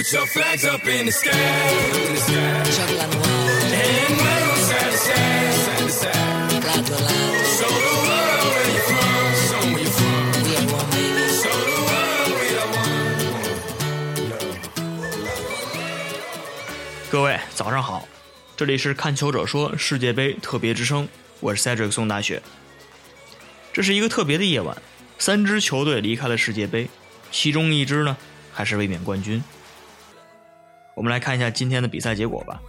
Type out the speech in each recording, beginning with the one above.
Put your flags up in the sky. In the sky. Chocolate on the wall, And wave side to side, side to side. loud to loud. Show the world where you're from. Show 'em where you're from. We are one, baby. Show the world we are one. 各位早上好，这里是看球者说世界杯特别之声，我是 Cedric 宋大雪。这是一个特别的夜晚，三支球队离开了世界杯，其中一支呢还是卫冕冠军。我们来看一下今天的比赛结果吧。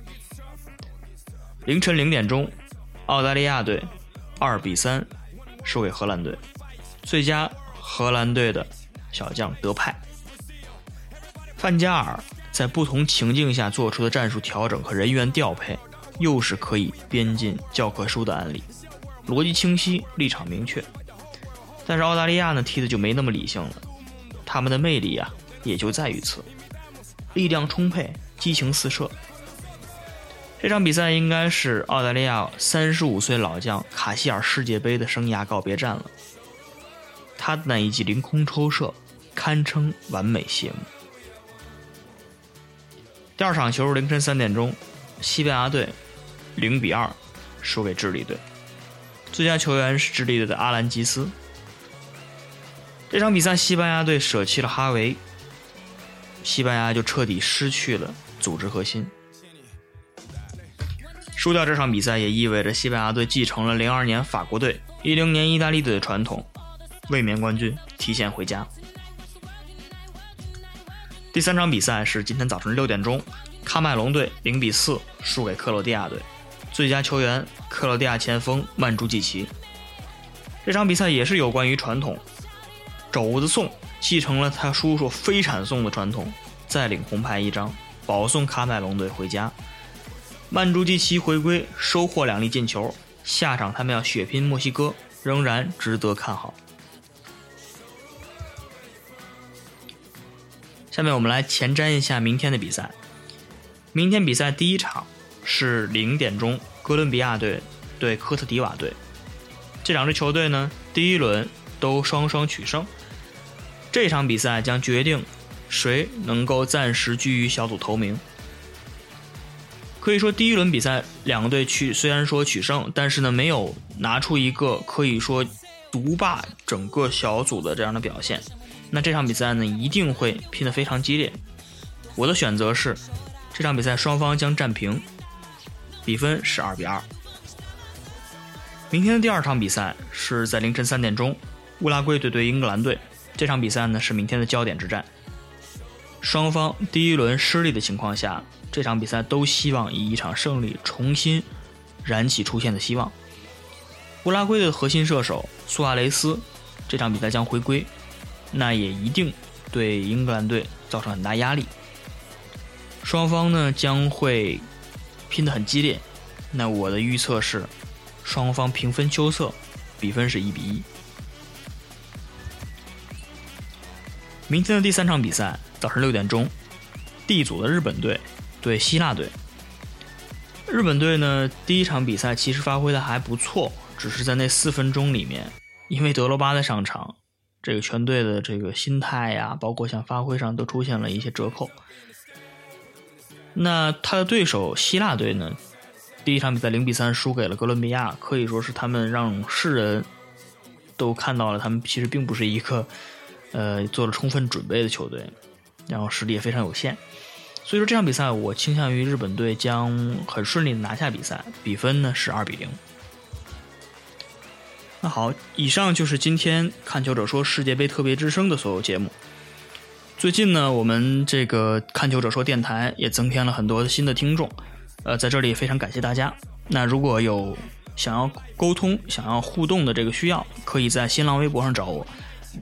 凌晨零点钟，澳大利亚队二比三输给荷兰队，最佳荷兰队的小将德派。范加尔在不同情境下做出的战术调整和人员调配，又是可以编进教科书的案例，逻辑清晰，立场明确。但是澳大利亚呢，踢的就没那么理性了，他们的魅力啊，也就在于此，力量充沛，激情四射。这场比赛应该是澳大利亚三十五岁老将卡希尔世界杯的生涯告别战了，他的那一记凌空抽射，堪称完美谢幕。第二场球凌晨三点钟，西班牙队零比二输给智利队，最佳球员是智利队的阿兰吉斯。这场比赛，西班牙队舍弃了哈维，西班牙就彻底失去了组织核心。输掉这场比赛也意味着西班牙队继承了零二年法国队、一零年意大利队的传统，卫冕冠军提前回家。第三场比赛是今天早晨六点钟，喀麦隆队零比四输给克罗地亚队，最佳球员克罗地亚前锋曼朱基奇。这场比赛也是有关于传统，肘子送继承了他叔叔飞铲送的传统，再领红牌一张，保送喀麦隆队回家。曼朱基奇回归，收获两粒进球，下场他们要血拼墨西哥，仍然值得看好。下面我们来前瞻一下明天的比赛。明天比赛第一场是零点钟，哥伦比亚队对科特迪瓦队。这两支球队呢，第一轮都双双取胜。这场比赛将决定谁能够暂时居于小组头名。可以说，第一轮比赛两个队取虽然说取胜，但是呢，没有拿出一个可以说独霸整个小组的这样的表现。那这场比赛呢，一定会拼得非常激烈。我的选择是，这场比赛双方将战平，比分是二比二。明天的第二场比赛是在凌晨三点钟，乌拉圭队对英格兰队。这场比赛呢是明天的焦点之战。双方第一轮失利的情况下，这场比赛都希望以一场胜利重新燃起出线的希望。乌拉圭的核心射手苏亚雷斯这场比赛将回归。那也一定对英格兰队造成很大压力。双方呢将会拼得很激烈。那我的预测是，双方平分秋色，比分是一比一。明天的第三场比赛，早上六点钟，D 组的日本队对希腊队。日本队呢第一场比赛其实发挥的还不错，只是在那四分钟里面，因为德罗巴的上场。这个全队的这个心态呀，包括像发挥上都出现了一些折扣。那他的对手希腊队呢，第一场比赛零比三输给了哥伦比亚，可以说是他们让世人都看到了，他们其实并不是一个呃做了充分准备的球队，然后实力也非常有限。所以说这场比赛我倾向于日本队将很顺利的拿下比赛，比分呢是二比零。那好，以上就是今天看球者说世界杯特别之声的所有节目。最近呢，我们这个看球者说电台也增添了很多新的听众，呃，在这里非常感谢大家。那如果有想要沟通、想要互动的这个需要，可以在新浪微博上找我，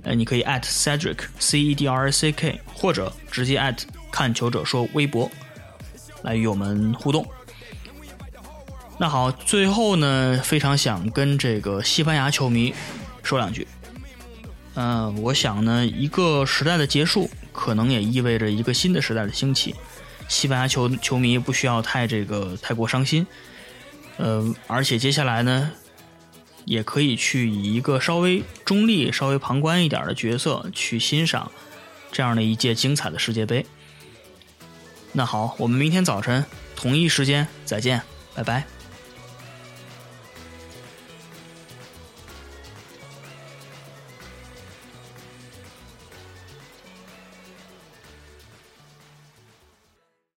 呃，你可以 at Cedric C E D R C K，或者直接 at 看球者说微博来与我们互动。那好，最后呢，非常想跟这个西班牙球迷说两句。嗯，我想呢，一个时代的结束，可能也意味着一个新的时代的兴起。西班牙球球迷不需要太这个太过伤心。呃，而且接下来呢，也可以去以一个稍微中立、稍微旁观一点的角色去欣赏这样的一届精彩的世界杯。那好，我们明天早晨同一时间再见，拜拜。